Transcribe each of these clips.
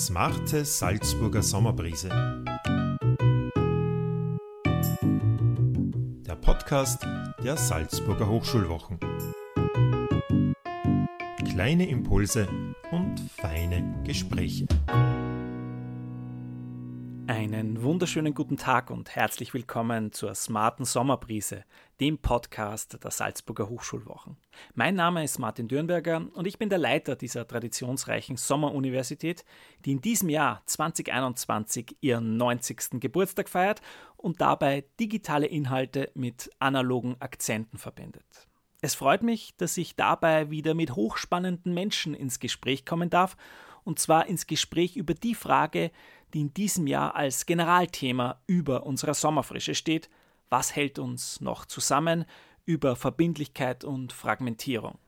Smarte Salzburger Sommerbrise. Der Podcast der Salzburger Hochschulwochen. Kleine Impulse und feine Gespräche. Einen wunderschönen guten Tag und herzlich willkommen zur Smarten Sommerbrise, dem Podcast der Salzburger Hochschulwochen. Mein Name ist Martin Dürnberger und ich bin der Leiter dieser traditionsreichen Sommeruniversität, die in diesem Jahr 2021 ihren 90. Geburtstag feiert und dabei digitale Inhalte mit analogen Akzenten verbindet. Es freut mich, dass ich dabei wieder mit hochspannenden Menschen ins Gespräch kommen darf, und zwar ins Gespräch über die Frage, die in diesem Jahr als Generalthema über unserer Sommerfrische steht. Was hält uns noch zusammen über Verbindlichkeit und Fragmentierung?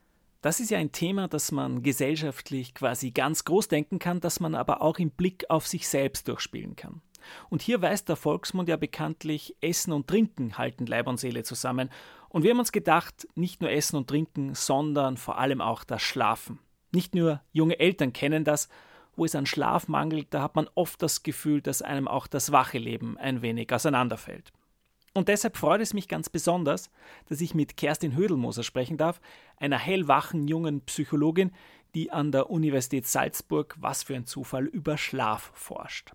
Das ist ja ein Thema, das man gesellschaftlich quasi ganz groß denken kann, das man aber auch im Blick auf sich selbst durchspielen kann. Und hier weist der Volksmund ja bekanntlich, Essen und Trinken halten Leib und Seele zusammen. Und wir haben uns gedacht, nicht nur Essen und Trinken, sondern vor allem auch das Schlafen. Nicht nur junge Eltern kennen das, wo es an Schlaf mangelt, da hat man oft das Gefühl, dass einem auch das wache Leben ein wenig auseinanderfällt. Und deshalb freut es mich ganz besonders, dass ich mit Kerstin Hödelmoser sprechen darf, einer hellwachen jungen Psychologin, die an der Universität Salzburg, was für ein Zufall, über Schlaf forscht.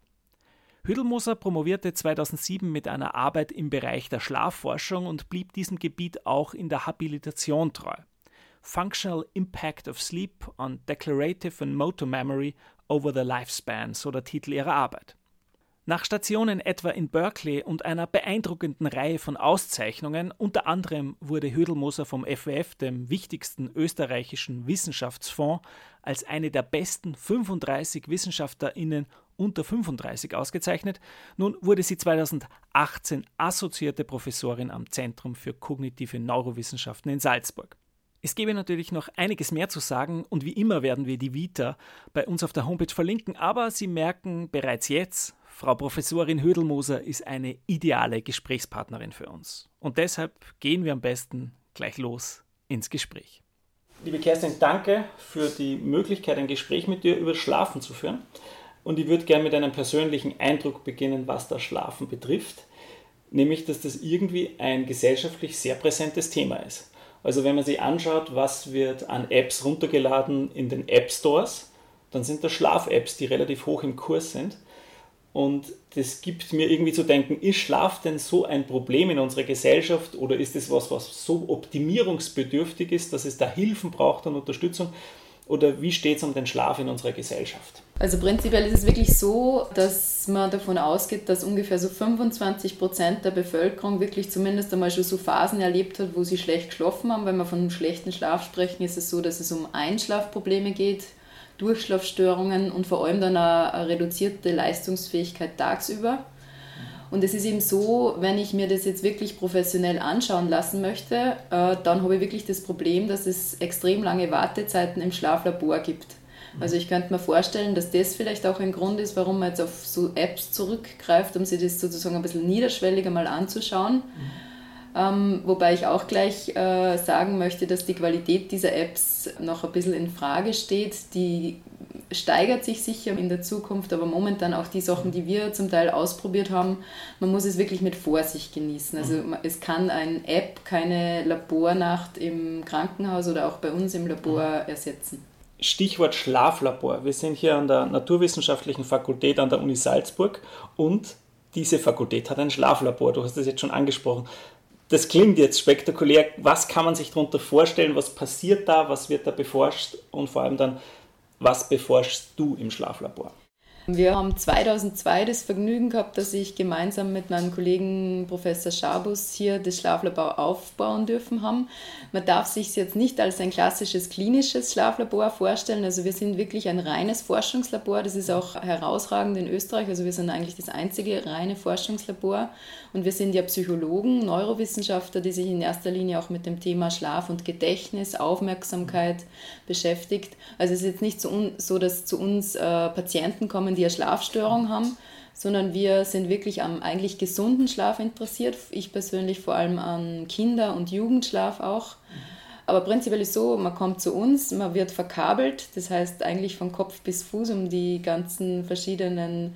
Hödelmoser promovierte 2007 mit einer Arbeit im Bereich der Schlafforschung und blieb diesem Gebiet auch in der Habilitation treu. Functional Impact of Sleep on Declarative and Motor Memory Over the Lifespan, so der Titel ihrer Arbeit. Nach Stationen etwa in Berkeley und einer beeindruckenden Reihe von Auszeichnungen, unter anderem wurde Hödelmoser vom FWF, dem wichtigsten österreichischen Wissenschaftsfonds, als eine der besten 35 WissenschaftlerInnen unter 35 ausgezeichnet. Nun wurde sie 2018 assoziierte Professorin am Zentrum für kognitive Neurowissenschaften in Salzburg. Es gäbe natürlich noch einiges mehr zu sagen und wie immer werden wir die Vita bei uns auf der Homepage verlinken, aber Sie merken bereits jetzt, Frau Professorin Hödelmoser ist eine ideale Gesprächspartnerin für uns. Und deshalb gehen wir am besten gleich los ins Gespräch. Liebe Kerstin, danke für die Möglichkeit, ein Gespräch mit dir über Schlafen zu führen. Und ich würde gerne mit einem persönlichen Eindruck beginnen, was das Schlafen betrifft, nämlich dass das irgendwie ein gesellschaftlich sehr präsentes Thema ist. Also wenn man sich anschaut, was wird an Apps runtergeladen in den App Stores, dann sind das Schlaf-Apps, die relativ hoch im Kurs sind. Und das gibt mir irgendwie zu denken, ist Schlaf denn so ein Problem in unserer Gesellschaft oder ist es was, was so optimierungsbedürftig ist, dass es da Hilfen braucht und Unterstützung? Oder wie steht es um den Schlaf in unserer Gesellschaft? Also prinzipiell ist es wirklich so, dass man davon ausgeht, dass ungefähr so 25 Prozent der Bevölkerung wirklich zumindest einmal schon so Phasen erlebt hat, wo sie schlecht geschlafen haben. Wenn wir von einem schlechten Schlaf sprechen, ist es so, dass es um Einschlafprobleme geht, Durchschlafstörungen und vor allem dann eine, reduzierte Leistungsfähigkeit tagsüber. Und es ist eben so, wenn ich mir das jetzt wirklich professionell anschauen lassen möchte, äh, dann habe ich wirklich das Problem, dass es extrem lange Wartezeiten im Schlaflabor gibt. Also ich könnte mir vorstellen, dass das vielleicht auch ein Grund ist, warum man jetzt auf so Apps zurückgreift, um sich das sozusagen ein bisschen niederschwelliger mal anzuschauen. Mhm. Ähm, wobei ich auch gleich äh, sagen möchte, dass die Qualität dieser Apps noch ein bisschen in Frage steht. Die steigert sich sicher in der Zukunft, aber momentan auch die Sachen, die wir zum Teil ausprobiert haben, man muss es wirklich mit Vorsicht genießen. Also mhm. es kann eine App keine Labornacht im Krankenhaus oder auch bei uns im Labor mhm. ersetzen. Stichwort Schlaflabor. Wir sind hier an der Naturwissenschaftlichen Fakultät an der Uni Salzburg und diese Fakultät hat ein Schlaflabor. Du hast das jetzt schon angesprochen. Das klingt jetzt spektakulär. Was kann man sich darunter vorstellen? Was passiert da? Was wird da beforscht? Und vor allem dann, was beforschst du im Schlaflabor? Wir haben 2002 das Vergnügen gehabt, dass ich gemeinsam mit meinem Kollegen Professor Schabus hier das Schlaflabor aufbauen dürfen haben. Man darf sich jetzt nicht als ein klassisches klinisches Schlaflabor vorstellen. Also wir sind wirklich ein reines Forschungslabor. Das ist auch herausragend in Österreich. Also wir sind eigentlich das einzige reine Forschungslabor. Und wir sind ja Psychologen, Neurowissenschaftler, die sich in erster Linie auch mit dem Thema Schlaf und Gedächtnis, Aufmerksamkeit beschäftigt. Also es ist jetzt nicht so, dass zu uns äh, Patienten kommen, die eine Schlafstörung haben, sondern wir sind wirklich am eigentlich gesunden Schlaf interessiert. Ich persönlich vor allem an Kinder- und Jugendschlaf auch. Aber prinzipiell ist so, man kommt zu uns, man wird verkabelt, das heißt eigentlich von Kopf bis Fuß, um die ganzen verschiedenen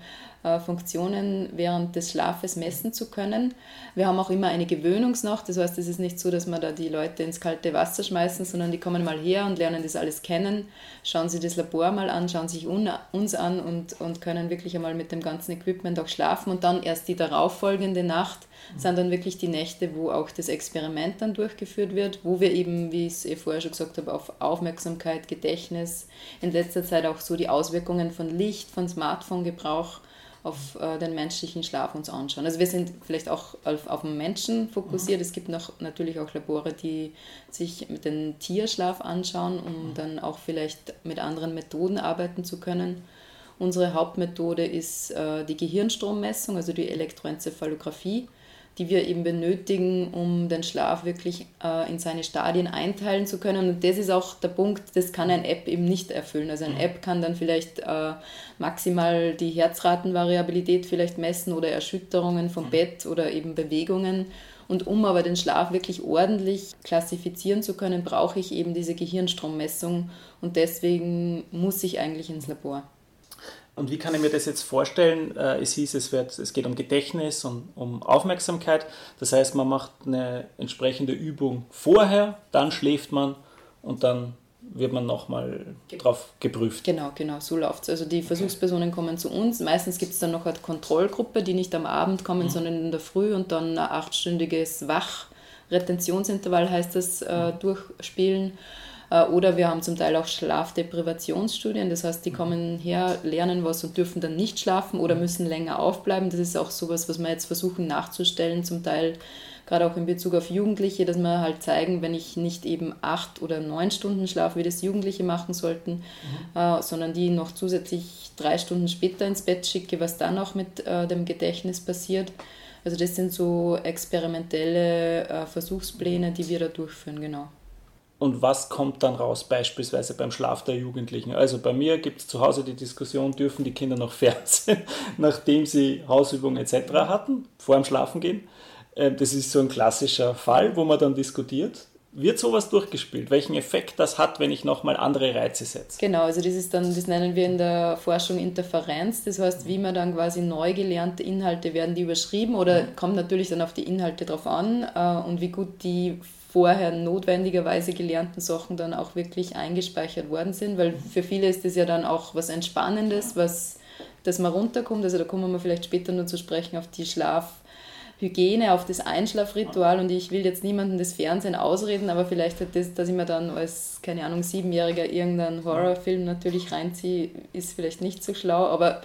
Funktionen während des Schlafes messen zu können. Wir haben auch immer eine Gewöhnungsnacht, das heißt, es ist nicht so, dass wir da die Leute ins kalte Wasser schmeißen, sondern die kommen mal her und lernen das alles kennen, schauen sich das Labor mal an, schauen sich uns an und, und können wirklich einmal mit dem ganzen Equipment auch schlafen. Und dann erst die darauffolgende Nacht sind dann wirklich die Nächte, wo auch das Experiment dann durchgeführt wird, wo wir eben, wie ich es eh vorher schon gesagt habe, auf Aufmerksamkeit, Gedächtnis, in letzter Zeit auch so die Auswirkungen von Licht, von Smartphone-Gebrauch auf äh, den menschlichen Schlaf uns anschauen. Also wir sind vielleicht auch auf, auf den Menschen fokussiert. Mhm. Es gibt noch natürlich auch Labore, die sich mit dem Tierschlaf anschauen, um mhm. dann auch vielleicht mit anderen Methoden arbeiten zu können. Unsere Hauptmethode ist äh, die Gehirnstrommessung, also die Elektroenzephalographie die wir eben benötigen, um den Schlaf wirklich äh, in seine Stadien einteilen zu können. Und das ist auch der Punkt, das kann eine App eben nicht erfüllen. Also eine mhm. App kann dann vielleicht äh, maximal die Herzratenvariabilität vielleicht messen oder Erschütterungen vom mhm. Bett oder eben Bewegungen. Und um aber den Schlaf wirklich ordentlich klassifizieren zu können, brauche ich eben diese Gehirnstrommessung. Und deswegen muss ich eigentlich ins Labor. Und wie kann ich mir das jetzt vorstellen? Äh, es hieß, es, wird, es geht um Gedächtnis und um Aufmerksamkeit. Das heißt, man macht eine entsprechende Übung vorher, dann schläft man und dann wird man nochmal drauf geprüft. Genau, genau, so läuft es. Also die Versuchspersonen okay. kommen zu uns. Meistens gibt es dann noch eine Kontrollgruppe, die nicht am Abend kommen, mhm. sondern in der Früh und dann ein achtstündiges Wachretentionsintervall heißt das, äh, mhm. durchspielen. Äh, oder wir haben zum Teil auch Schlafdeprivationsstudien, das heißt, die kommen her, lernen was und dürfen dann nicht schlafen oder müssen länger aufbleiben. Das ist auch sowas, was wir jetzt versuchen nachzustellen, zum Teil gerade auch in Bezug auf Jugendliche, dass wir halt zeigen, wenn ich nicht eben acht oder neun Stunden schlafe, wie das Jugendliche machen sollten, mhm. äh, sondern die noch zusätzlich drei Stunden später ins Bett schicke, was dann auch mit äh, dem Gedächtnis passiert. Also das sind so experimentelle äh, Versuchspläne, die wir da durchführen, genau und was kommt dann raus, beispielsweise beim Schlaf der Jugendlichen. Also bei mir gibt es zu Hause die Diskussion, dürfen die Kinder noch Fernsehen, nachdem sie Hausübungen etc. hatten, vor dem Schlafengehen. Ähm, das ist so ein klassischer Fall, wo man dann diskutiert. Wird sowas durchgespielt? Welchen Effekt das hat, wenn ich nochmal andere Reize setze? Genau, also das ist dann, das nennen wir in der Forschung Interferenz. Das heißt, wie man dann quasi neu gelernte Inhalte werden die überschrieben oder mhm. kommt natürlich dann auf die Inhalte drauf an äh, und wie gut die vorher notwendigerweise gelernten Sachen dann auch wirklich eingespeichert worden sind, weil für viele ist das ja dann auch was Entspannendes, was, dass man runterkommt. Also da kommen wir vielleicht später nur zu sprechen auf die Schlafhygiene, auf das Einschlafritual. Und ich will jetzt niemandem das Fernsehen ausreden, aber vielleicht hat das, dass ich mir dann als, keine Ahnung, Siebenjähriger irgendeinen Horrorfilm natürlich reinziehe, ist vielleicht nicht so schlau, aber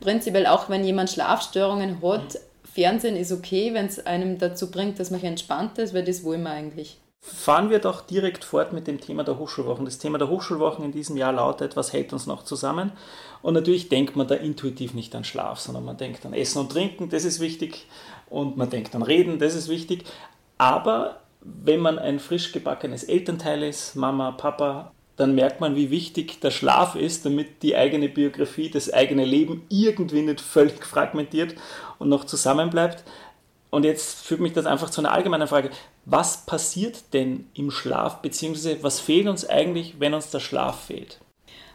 prinzipiell auch wenn jemand Schlafstörungen hat, Fernsehen ist okay, wenn es einem dazu bringt, dass man entspannt ist, weil das wollen wir eigentlich. Fahren wir doch direkt fort mit dem Thema der Hochschulwochen. Das Thema der Hochschulwochen in diesem Jahr lautet, was hält uns noch zusammen? Und natürlich denkt man da intuitiv nicht an Schlaf, sondern man denkt an Essen und Trinken, das ist wichtig. Und man denkt an Reden, das ist wichtig. Aber wenn man ein frisch gebackenes Elternteil ist, Mama, Papa, dann merkt man, wie wichtig der Schlaf ist, damit die eigene Biografie, das eigene Leben irgendwie nicht völlig fragmentiert und noch zusammenbleibt. Und jetzt führt mich das einfach zu einer allgemeinen Frage. Was passiert denn im Schlaf, beziehungsweise was fehlt uns eigentlich, wenn uns der Schlaf fehlt?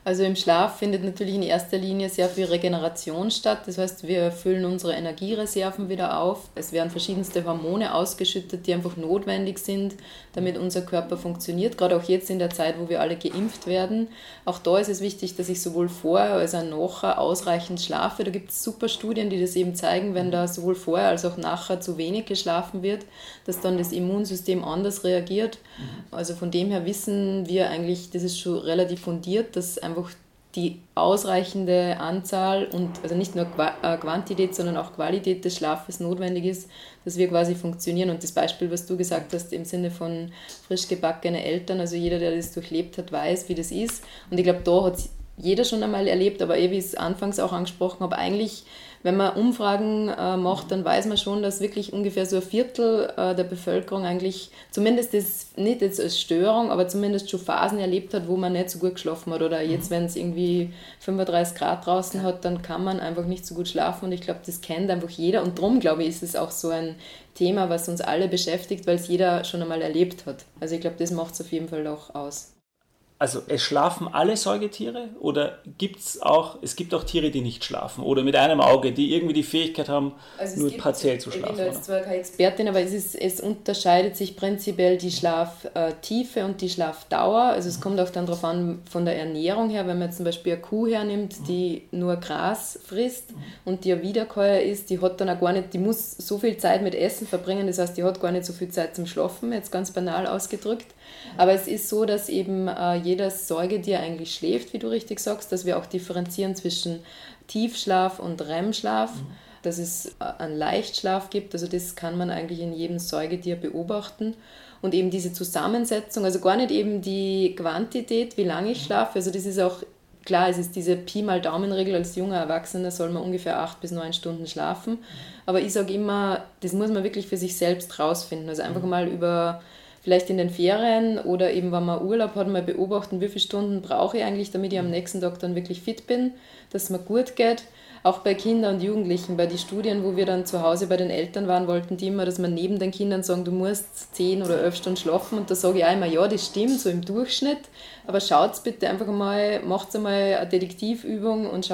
Also im Schlaf findet natürlich in erster Linie sehr viel Regeneration statt. Das heißt, wir füllen unsere Energiereserven wieder auf. Es werden verschiedenste Hormone ausgeschüttet, die einfach notwendig sind, damit unser Körper funktioniert. Gerade auch jetzt in der Zeit, wo wir alle geimpft werden. Auch da ist es wichtig, dass ich sowohl vorher als auch nachher ausreichend schlafe. Da gibt es super Studien, die das eben zeigen, wenn da sowohl vorher als auch nachher zu wenig geschlafen wird, dass dann das Immunsystem anders reagiert. Mhm. Also von dem her wissen wir eigentlich, das ist schon relativ fundiert, dass einfach einfach die ausreichende Anzahl und also nicht nur äh, Quantität, sondern auch Qualität des Schlafes notwendig ist, dass wir quasi funktionieren. Und das Beispiel, was du gesagt hast, im Sinne von frisch gebackene Eltern, also jeder, der das durchlebt hat, weiß, wie das ist. Und ich glaube, da hat jeder schon einmal erlebt, aber eh, wie ich es anfangs auch angesprochen habe, eigentlich, wenn man Umfragen äh, macht, dann weiß man schon, dass wirklich ungefähr so ein Viertel äh, der Bevölkerung eigentlich zumindest das nicht jetzt als Störung, aber zumindest schon Phasen erlebt hat, wo man nicht so gut geschlafen hat. Oder jetzt, wenn es irgendwie 35 Grad draußen hat, dann kann man einfach nicht so gut schlafen. Und ich glaube, das kennt einfach jeder. Und darum, glaube ich, ist es auch so ein Thema, was uns alle beschäftigt, weil es jeder schon einmal erlebt hat. Also ich glaube, das macht es auf jeden Fall auch aus also es schlafen alle Säugetiere oder gibt es auch, es gibt auch Tiere, die nicht schlafen oder mit einem Auge, die irgendwie die Fähigkeit haben, also nur partiell zu schlafen? Ich bin jetzt zwar keine Expertin, aber es, ist, es unterscheidet sich prinzipiell die Schlaftiefe und die Schlafdauer. Also es kommt auch dann darauf an, von der Ernährung her, wenn man jetzt zum Beispiel eine Kuh hernimmt, die nur Gras frisst und die ein Wiederkäuer ist, die hat dann auch gar nicht, die muss so viel Zeit mit Essen verbringen, das heißt, die hat gar nicht so viel Zeit zum Schlafen, jetzt ganz banal ausgedrückt. Aber es ist so, dass eben äh, jedes Säugetier eigentlich schläft, wie du richtig sagst, dass wir auch differenzieren zwischen Tiefschlaf und REM-Schlaf. Mhm. Dass es äh, einen Leichtschlaf gibt, also das kann man eigentlich in jedem Säugetier beobachten. Und eben diese Zusammensetzung, also gar nicht eben die Quantität, wie lange ich schlafe, also das ist auch klar, es ist diese Pi mal Daumenregel, als junger Erwachsener soll man ungefähr acht bis neun Stunden schlafen. Aber ich sage immer, das muss man wirklich für sich selbst rausfinden. Also einfach mhm. mal über vielleicht in den Ferien oder eben, wenn man Urlaub hat, mal beobachten, wie viele Stunden brauche ich eigentlich, damit ich am nächsten Tag dann wirklich fit bin, dass es mir gut geht. Auch bei Kindern und Jugendlichen, bei den Studien, wo wir dann zu Hause bei den Eltern waren, wollten die immer, dass man neben den Kindern sagen, du musst zehn oder elf Stunden schlafen. Und da sage ich auch immer, ja, das stimmt, so im Durchschnitt. Aber schaut bitte einfach mal, macht einmal eine Detektivübung und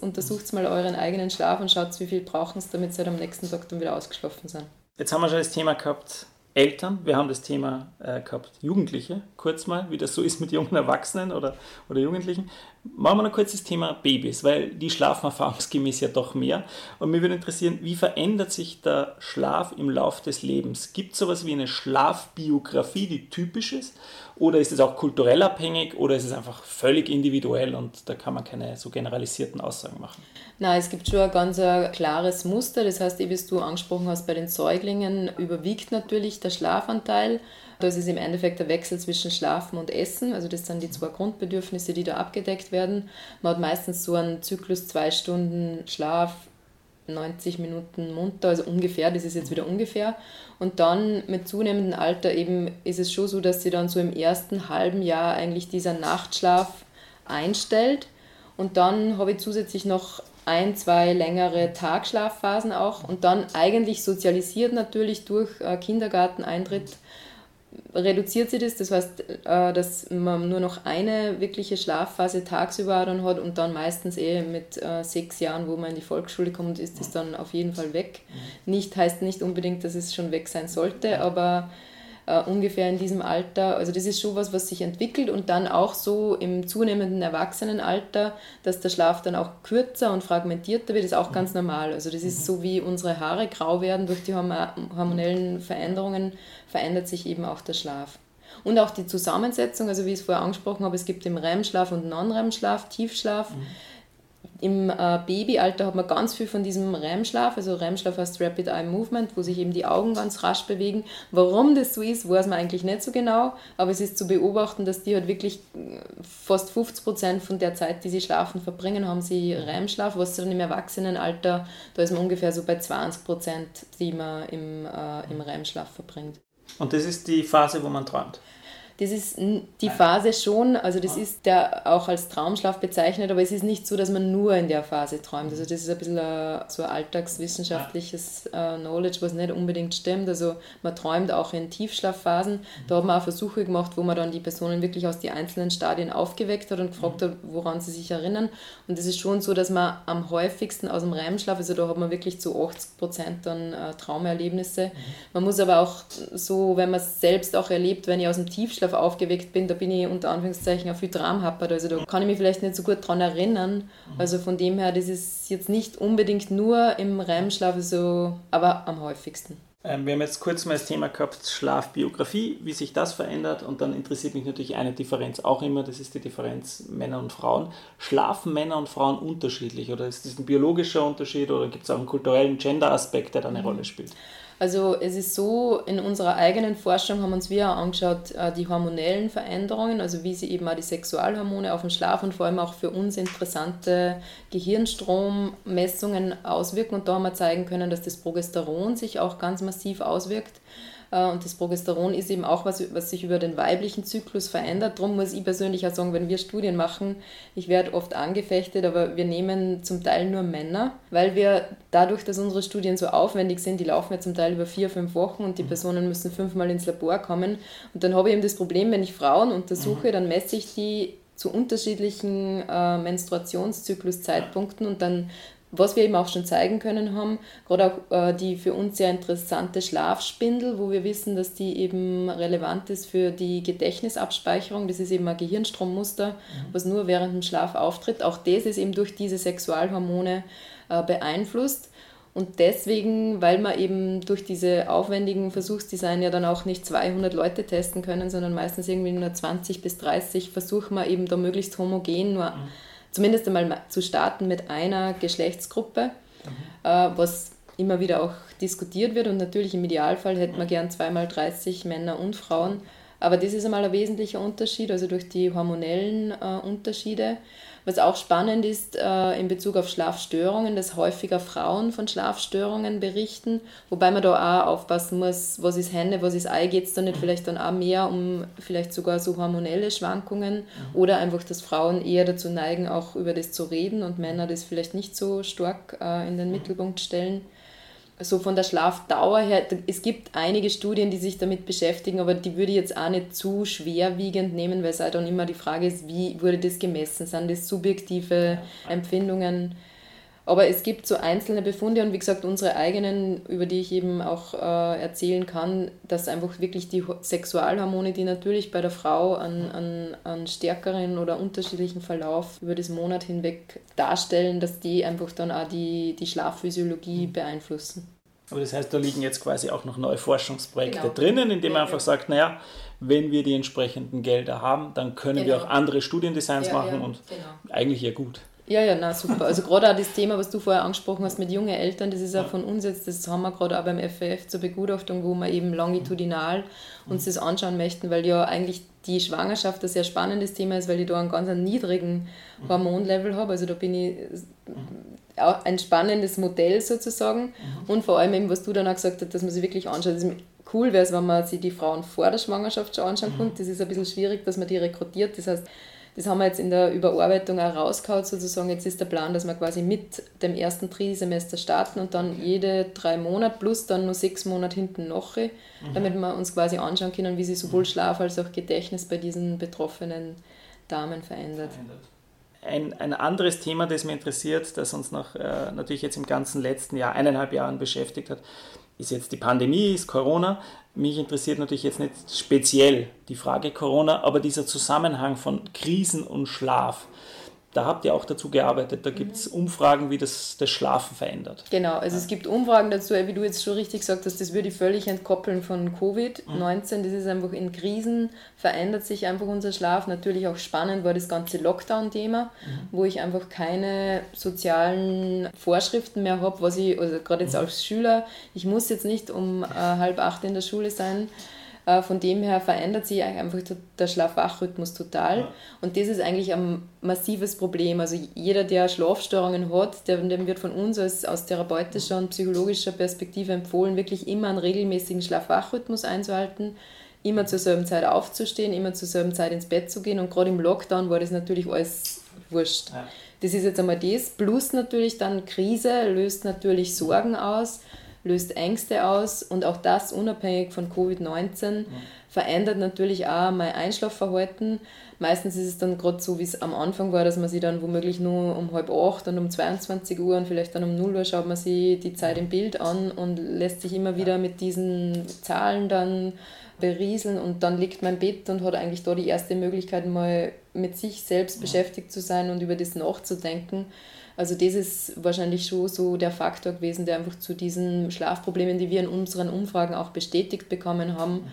untersucht mal euren eigenen Schlaf und schaut, wie viel brauchen sie, damit sie halt am nächsten Tag dann wieder ausgeschlafen sind. Jetzt haben wir schon das Thema gehabt, Eltern, wir haben das Thema äh, gehabt, Jugendliche, kurz mal, wie das so ist mit jungen Erwachsenen oder, oder Jugendlichen. Machen wir noch kurz das Thema Babys, weil die schlafen erfahrungsgemäß ja doch mehr. Und mich würde interessieren, wie verändert sich der Schlaf im Laufe des Lebens? Gibt es sowas wie eine Schlafbiografie, die typisch ist? Oder ist es auch kulturell abhängig oder ist es einfach völlig individuell und da kann man keine so generalisierten Aussagen machen? Nein, es gibt schon ein ganz klares Muster. Das heißt, wie du angesprochen hast, bei den Säuglingen überwiegt natürlich der Schlafanteil. Das ist im Endeffekt der Wechsel zwischen Schlafen und Essen. Also das sind die zwei Grundbedürfnisse, die da abgedeckt werden. Man hat meistens so einen Zyklus zwei Stunden Schlaf, 90 Minuten munter, also ungefähr, das ist jetzt wieder ungefähr. Und dann mit zunehmendem Alter eben ist es schon so, dass sie dann so im ersten halben Jahr eigentlich dieser Nachtschlaf einstellt. Und dann habe ich zusätzlich noch ein, zwei längere Tagschlafphasen auch und dann eigentlich sozialisiert natürlich durch äh, Kindergarteneintritt reduziert sich das. Das heißt, äh, dass man nur noch eine wirkliche Schlafphase tagsüber dann hat und dann meistens eh mit äh, sechs Jahren, wo man in die Volksschule kommt, ist das dann auf jeden Fall weg. Mhm. Nicht heißt nicht unbedingt, dass es schon weg sein sollte, aber äh, ungefähr in diesem Alter. Also das ist schon was, was sich entwickelt und dann auch so im zunehmenden Erwachsenenalter, dass der Schlaf dann auch kürzer und fragmentierter wird, ist auch ganz normal. Also das ist so wie unsere Haare grau werden durch die hormonellen Veränderungen, verändert sich eben auch der Schlaf. Und auch die Zusammensetzung, also wie ich es vorher angesprochen habe, es gibt im REM-Schlaf und Non-REM-Schlaf, Tiefschlaf. Mhm im äh, Babyalter hat man ganz viel von diesem REM-Schlaf, also REM-Schlaf heißt Rapid Eye Movement, wo sich eben die Augen ganz rasch bewegen. Warum das so ist, weiß man eigentlich nicht so genau, aber es ist zu beobachten, dass die halt wirklich äh, fast 50 Prozent von der Zeit, die sie schlafen, verbringen, haben sie REM-Schlaf, was dann im Erwachsenenalter, da ist man ungefähr so bei 20 Prozent, die man im, äh, im REM-Schlaf verbringt. Und das ist die Phase, wo man träumt? Das ist die Phase schon, also das ist der auch als Traumschlaf bezeichnet, aber es ist nicht so, dass man nur in der Phase träumt. Also das ist ein bisschen ein, so ein alltagswissenschaftliches äh, Knowledge, was nicht unbedingt stimmt. Also man träumt auch in Tiefschlafphasen. Da hat man auch Versuche gemacht, wo man dann die Personen wirklich aus den einzelnen Stadien aufgeweckt hat und gefragt hat, woran sie sich erinnern. Und es ist schon so, dass man am häufigsten aus dem REM-Schlaf, also da hat man wirklich zu 80 Prozent dann äh, Traumerlebnisse. Man muss aber auch so, wenn man es selbst auch erlebt, wenn ich aus dem Tiefschlaf Tiefschlaf aufgeweckt bin, da bin ich unter Anführungszeichen auf viel Tram happert. Also da kann ich mich vielleicht nicht so gut dran erinnern. Also von dem her, das ist jetzt nicht unbedingt nur im REM-Schlaf so, aber am häufigsten. Ähm, wir haben jetzt kurz mal das Thema gehabt, Schlafbiografie, wie sich das verändert. Und dann interessiert mich natürlich eine Differenz auch immer, das ist die Differenz Männer und Frauen. Schlafen Männer und Frauen unterschiedlich? Oder ist das ein biologischer Unterschied oder gibt es auch einen kulturellen Gender-Aspekt, der da eine mhm. Rolle spielt? Also es ist so, in unserer eigenen Forschung haben uns wir angeschaut, äh, die hormonellen Veränderungen, also wie sie eben auch die Sexualhormone auf den Schlaf und vor allem auch für uns interessante Gehirnstrommessungen auswirken. Und da haben wir zeigen können, dass das Progesteron sich auch ganz massiv auswirkt. Äh, und das Progesteron ist eben auch was, was sich über den weiblichen Zyklus verändert. Darum muss ich persönlich auch sagen, wenn wir Studien machen, ich werde oft angefechtet, aber wir nehmen zum Teil nur Männer, weil wir dadurch, dass unsere Studien so aufwendig sind, die laufen ja zum Teil über vier, fünf Wochen und die mhm. Personen müssen fünfmal ins Labor kommen. Und dann habe ich eben das Problem, wenn ich Frauen untersuche, mhm. dann messe ich die zu unterschiedlichen äh, Menstruationszyklus-Zeitpunkten und dann was wir eben auch schon zeigen können haben, gerade auch äh, die für uns sehr interessante Schlafspindel, wo wir wissen, dass die eben relevant ist für die Gedächtnisabspeicherung. Das ist eben ein Gehirnstrommuster, mhm. was nur während dem Schlaf auftritt. Auch das ist eben durch diese Sexualhormone äh, beeinflusst. Und deswegen, weil man eben durch diese aufwendigen Versuchsdesign ja dann auch nicht 200 Leute testen können, sondern meistens irgendwie nur 20 bis 30, versuchen wir eben da möglichst homogen nur mhm zumindest einmal zu starten mit einer Geschlechtsgruppe, mhm. äh, was immer wieder auch diskutiert wird. Und natürlich im Idealfall hätte man gern zweimal 30 Männer und Frauen. Aber das ist einmal ein wesentlicher Unterschied, also durch die hormonellen äh, Unterschiede. Was auch spannend ist äh, in Bezug auf Schlafstörungen, dass häufiger Frauen von Schlafstörungen berichten, wobei man da auch aufpassen muss, was ist Hände, was ist Ei, geht es da nicht vielleicht dann auch mehr um vielleicht sogar so hormonelle Schwankungen mhm. oder einfach, dass Frauen eher dazu neigen, auch über das zu reden und Männer das vielleicht nicht so stark äh, in den Mittelpunkt stellen so von der Schlafdauer her, es gibt einige Studien, die sich damit beschäftigen, aber die würde ich jetzt auch nicht zu schwerwiegend nehmen, weil es halt dann immer die Frage ist, wie wurde das gemessen? Sind das subjektive Empfindungen? Aber es gibt so einzelne Befunde und wie gesagt unsere eigenen, über die ich eben auch äh, erzählen kann, dass einfach wirklich die Sexualhormone, die natürlich bei der Frau einen, einen, einen stärkeren oder unterschiedlichen Verlauf über das Monat hinweg darstellen, dass die einfach dann auch die, die Schlafphysiologie mhm. beeinflussen. Aber das heißt, da liegen jetzt quasi auch noch neue Forschungsprojekte genau. drinnen, indem man einfach sagt, naja, wenn wir die entsprechenden Gelder haben, dann können genau. wir auch andere Studiendesigns ja, machen ja, und genau. eigentlich ja gut. Ja, ja, na super. Also gerade auch das Thema, was du vorher angesprochen hast mit jungen Eltern, das ist auch von uns jetzt, das haben wir gerade auch beim FFF zur Begutachtung, wo wir eben longitudinal uns das anschauen möchten, weil ja eigentlich die Schwangerschaft ein sehr spannendes Thema ist, weil ich da einen ganz niedrigen Hormonlevel habe. Also da bin ich auch ein spannendes Modell sozusagen. Und vor allem eben, was du dann auch gesagt hast, dass man sich wirklich anschaut. cool wäre es, wenn man sich die Frauen vor der Schwangerschaft schon anschauen könnte. Das ist ein bisschen schwierig, dass man die rekrutiert. Das heißt, das haben wir jetzt in der Überarbeitung auch rausgehauen, sozusagen. Jetzt ist der Plan, dass wir quasi mit dem ersten Trisemester starten und dann jede drei Monate plus dann nur sechs Monate hinten noch, mhm. damit wir uns quasi anschauen können, wie sich sowohl Schlaf als auch Gedächtnis bei diesen betroffenen Damen verändert. Ein, ein anderes Thema, das mich interessiert, das uns noch äh, natürlich jetzt im ganzen letzten Jahr, eineinhalb Jahren beschäftigt hat, ist jetzt die Pandemie, ist Corona. Mich interessiert natürlich jetzt nicht speziell die Frage Corona, aber dieser Zusammenhang von Krisen und Schlaf. Da habt ihr auch dazu gearbeitet. Da gibt es Umfragen, wie das, das Schlafen verändert. Genau, also es gibt Umfragen dazu, wie du jetzt schon richtig gesagt hast, das würde ich völlig entkoppeln von Covid-19. Das ist einfach in Krisen, verändert sich einfach unser Schlaf. Natürlich auch spannend war das ganze Lockdown-Thema, mhm. wo ich einfach keine sozialen Vorschriften mehr habe, was ich, also gerade jetzt mhm. als Schüler, ich muss jetzt nicht um äh, halb acht in der Schule sein von dem her verändert sich einfach der Schlaf-Wach-Rhythmus total. Ja. Und das ist eigentlich ein massives Problem. Also jeder, der Schlafstörungen hat, der, dem wird von uns als, aus therapeutischer und psychologischer Perspektive empfohlen, wirklich immer einen regelmäßigen Schlaf-Wach-Rhythmus einzuhalten immer zur selben Zeit aufzustehen, immer zur selben Zeit ins Bett zu gehen. Und gerade im Lockdown war das natürlich alles wurscht. Ja. Das ist jetzt einmal das. Plus natürlich dann Krise löst natürlich Sorgen aus löst Ängste aus und auch das unabhängig von Covid-19 mhm. verändert natürlich auch mein Einschlafverhalten. Meistens ist es dann gerade so, wie es am Anfang war, dass man sich dann womöglich nur um halb acht und um 22 Uhr und vielleicht dann um 0 Uhr schaut man sich die Zeit im Bild an und lässt sich immer wieder mit diesen Zahlen dann berieseln und dann liegt man im Bett und hat eigentlich da die erste Möglichkeit, mal mit sich selbst beschäftigt zu sein und über das nachzudenken. Also das ist wahrscheinlich schon so der Faktor gewesen, der einfach zu diesen Schlafproblemen, die wir in unseren Umfragen auch bestätigt bekommen haben,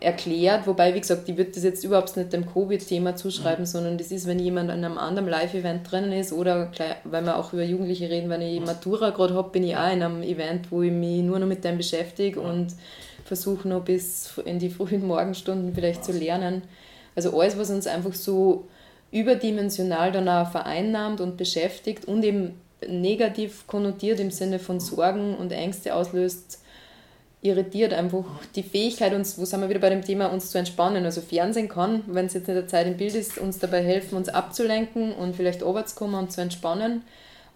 erklärt, wobei, wie gesagt, ich würde das jetzt überhaupt nicht dem Covid-Thema zuschreiben, mhm. sondern das ist, wenn jemand an einem anderen Live-Event drinnen ist oder, weil wir auch über Jugendliche reden, wenn ich Matura gerade habe, bin ich auch in einem Event, wo ich mich nur noch mit dem beschäftige und versuche noch bis in die frühen Morgenstunden vielleicht zu lernen. Also alles, was uns einfach so überdimensional dann auch vereinnahmt und beschäftigt und eben negativ konnotiert im Sinne von Sorgen und Ängste auslöst, irritiert einfach die Fähigkeit, uns, wo sind wir wieder bei dem Thema, uns zu entspannen. Also Fernsehen kann, wenn es jetzt nicht der Zeit im Bild ist, uns dabei helfen, uns abzulenken und vielleicht zu kommen und zu entspannen.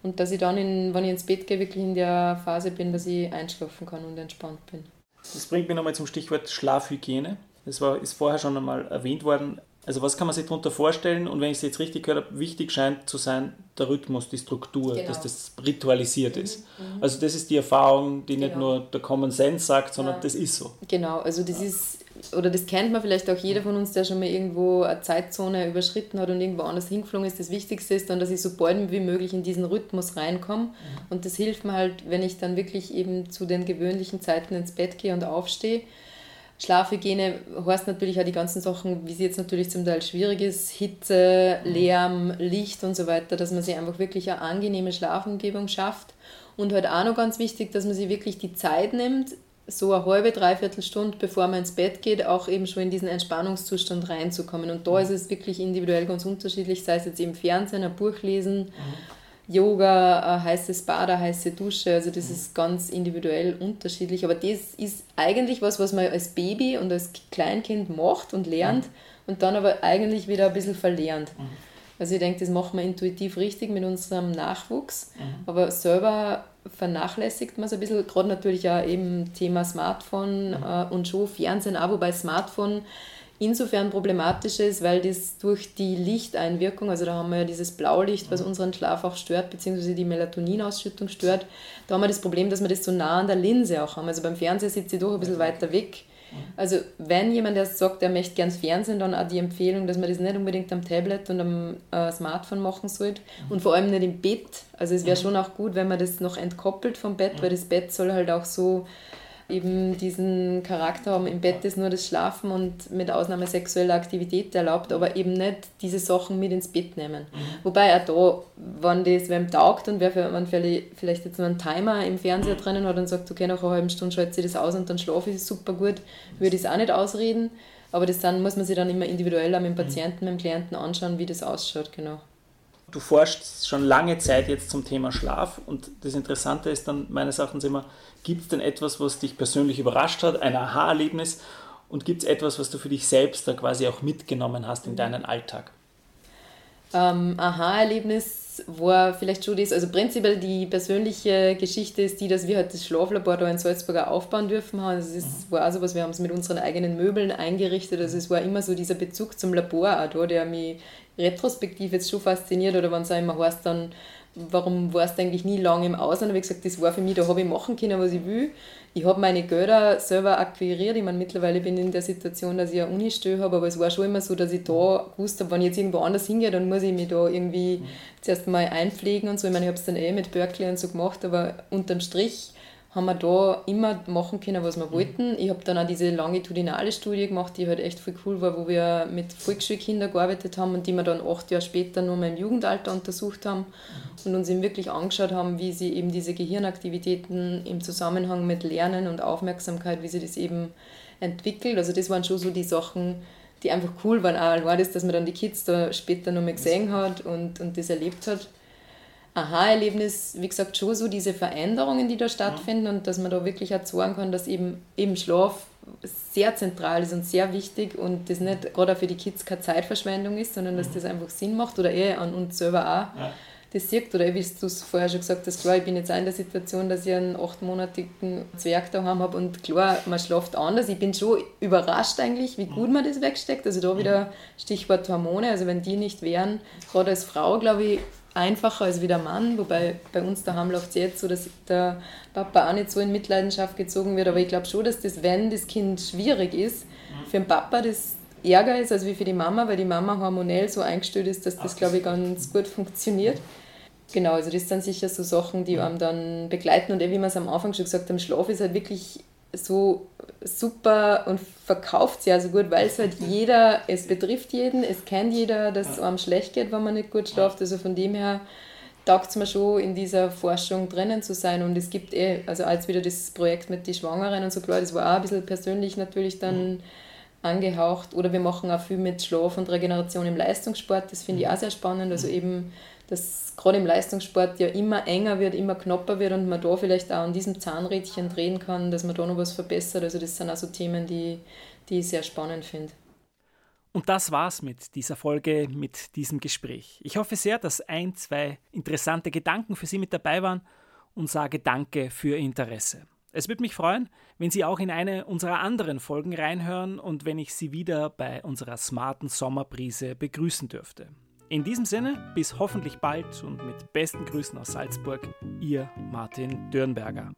Und dass ich dann, in, wenn ich ins Bett gehe, wirklich in der Phase bin, dass ich einschlafen kann und entspannt bin. Das bringt mich nochmal zum Stichwort Schlafhygiene. Das war, ist vorher schon einmal erwähnt worden. Also was kann man sich darunter vorstellen? Und wenn ich es jetzt richtig gehört habe, wichtig scheint zu sein der Rhythmus, die Struktur, genau. dass das ritualisiert ist. Mhm, mhm. Also das ist die Erfahrung, die genau. nicht nur der Common Sense sagt, sondern ja. das ist so. Genau, also das ja. ist, oder das kennt man vielleicht auch jeder von uns, der schon mal irgendwo eine Zeitzone überschritten hat und irgendwo anders hingeflogen ist. Das Wichtigste ist dann, dass ich so bald wie möglich in diesen Rhythmus reinkomme. Mhm. Und das hilft mir halt, wenn ich dann wirklich eben zu den gewöhnlichen Zeiten ins Bett gehe und aufstehe Schlafhygiene heißt natürlich auch die ganzen Sachen, wie sie jetzt natürlich zum Teil schwierig ist, Hitze, Lärm, Licht und so weiter, dass man sich einfach wirklich eine angenehme Schlafumgebung schafft. Und halt auch noch ganz wichtig, dass man sich wirklich die Zeit nimmt, so eine halbe, dreiviertel Stunde, bevor man ins Bett geht, auch eben schon in diesen Entspannungszustand reinzukommen. Und da ist es wirklich individuell ganz unterschiedlich, sei es jetzt im Fernsehen, ein Buch lesen, mhm Yoga, ein heißes Bad, eine heiße Dusche, also das ist ganz individuell unterschiedlich. Aber das ist eigentlich was, was man als Baby und als Kleinkind macht und lernt mhm. und dann aber eigentlich wieder ein bisschen verlernt. Mhm. Also ich denke, das machen wir intuitiv richtig mit unserem Nachwuchs, mhm. aber selber vernachlässigt man es ein bisschen, gerade natürlich auch eben Thema Smartphone mhm. äh, und schon Fernsehen auch, wobei Smartphone insofern problematisch ist, weil das durch die Lichteinwirkung, also da haben wir ja dieses Blaulicht, was unseren Schlaf auch stört, beziehungsweise die Melatoninausschüttung stört, da haben wir das Problem, dass wir das so nah an der Linse auch haben. Also beim Fernseher sitze ich doch ein bisschen weiter weg. Also wenn jemand erst sagt, er möchte gern Fernsehen, dann auch die Empfehlung, dass man das nicht unbedingt am Tablet und am äh, Smartphone machen sollte. Und vor allem nicht im Bett. Also es wäre schon auch gut, wenn man das noch entkoppelt vom Bett, weil das Bett soll halt auch so eben diesen Charakter haben, im Bett ist nur das Schlafen und mit Ausnahme sexueller Aktivität erlaubt, aber eben nicht diese Sachen mit ins Bett nehmen. Mhm. Wobei auch da, wenn das wem taugt und wer für, man vielleicht jetzt nur einen Timer im Fernseher drinnen hat und sagt, okay, nach einer halben Stunde schalte sie das aus und dann schlafe ich super gut, würde ich es auch nicht ausreden. Aber das dann muss man sich dann immer individuell mit dem mhm. Patienten, mit dem Klienten anschauen, wie das ausschaut, genau. Du forschst schon lange Zeit jetzt zum Thema Schlaf und das Interessante ist dann meines Erachtens immer, gibt es denn etwas, was dich persönlich überrascht hat, ein Aha-Erlebnis und gibt es etwas, was du für dich selbst da quasi auch mitgenommen hast in deinen Alltag? Ähm, Aha-Erlebnis war vielleicht schon das, also prinzipiell die persönliche Geschichte ist die, dass wir halt das Schlaflabor da in Salzburg aufbauen dürfen haben. Also es ist, mhm. war also was, wir haben es mit unseren eigenen Möbeln eingerichtet, also es war immer so dieser Bezug zum Labor auch da, der mich retrospektiv jetzt schon fasziniert oder wenn es auch immer heißt, dann, warum warst du eigentlich nie lange im Ausland? habe ich gesagt, das war für mich, da habe ich machen können, was ich will. Ich habe meine Gelder selber akquiriert. Ich meine, mittlerweile bin ich in der Situation, dass ich eine Uni-Stelle habe, aber es war schon immer so, dass ich da gewusst habe, wenn ich jetzt irgendwo anders hingehe, dann muss ich mich da irgendwie mhm. zuerst mal einpflegen und so. Ich meine, ich habe es dann eh mit Berkeley und so gemacht, aber unterm Strich haben wir da immer machen können, was wir mhm. wollten. Ich habe dann auch diese longitudinale Studie gemacht, die halt echt voll cool war, wo wir mit Volksschulkindern gearbeitet haben und die wir dann acht Jahre später nur mal im Jugendalter untersucht haben mhm. und uns eben wirklich angeschaut haben, wie sie eben diese Gehirnaktivitäten im Zusammenhang mit Lernen und Aufmerksamkeit, wie sie das eben entwickelt. Also das waren schon so die Sachen, die einfach cool waren. Auch war das, dass man dann die Kids da später noch mal gesehen hat und, und das erlebt hat. Aha-Erlebnis, wie gesagt, schon so diese Veränderungen, die da stattfinden und dass man da wirklich erzeugen kann, dass eben, eben Schlaf sehr zentral ist und sehr wichtig und das nicht gerade auch für die Kids keine Zeitverschwendung ist, sondern dass mhm. das einfach Sinn macht oder eh an uns selber auch. Ja. Das sieht, oder wie du es vorher schon gesagt hast, klar, ich bin jetzt auch in der Situation, dass ich einen achtmonatigen Zwerg daheim habe und klar, man schläft anders. Ich bin schon überrascht eigentlich, wie gut man das wegsteckt. Also da wieder Stichwort Hormone, also wenn die nicht wären, gerade als Frau, glaube ich, einfacher als wie der Mann, wobei bei uns daheim läuft es jetzt so, dass der Papa auch nicht so in Mitleidenschaft gezogen wird, aber ich glaube schon, dass das, wenn das Kind schwierig ist, für den Papa das Ärger ist als wie für die Mama, weil die Mama hormonell so eingestellt ist, dass das, glaube ich, ganz gut funktioniert. Genau, also das sind sicher so Sachen, die einem dann begleiten und wie wir es am Anfang schon gesagt haben, Schlaf ist halt wirklich so super und verkauft sie also gut, weil es halt jeder, es betrifft jeden, es kennt jeder, dass es einem schlecht geht, wenn man nicht gut schläft. Also von dem her taugt es mir schon, in dieser Forschung drinnen zu sein. Und es gibt eh, also als wieder das Projekt mit den Schwangeren und so, klar, das war auch ein bisschen persönlich natürlich dann mhm. Angehaucht. Oder wir machen auch viel mit Schlaf und Regeneration im Leistungssport, das finde ich mhm. auch sehr spannend. Also eben, dass gerade im Leistungssport ja immer enger wird, immer knapper wird und man da vielleicht auch an diesem Zahnrädchen drehen kann, dass man da noch was verbessert. Also das sind auch so Themen, die, die ich sehr spannend finde. Und das war's mit dieser Folge, mit diesem Gespräch. Ich hoffe sehr, dass ein, zwei interessante Gedanken für Sie mit dabei waren und sage Danke für Ihr Interesse. Es würde mich freuen, wenn Sie auch in eine unserer anderen Folgen reinhören und wenn ich Sie wieder bei unserer smarten Sommerbrise begrüßen dürfte. In diesem Sinne, bis hoffentlich bald und mit besten Grüßen aus Salzburg, Ihr Martin Dürnberger.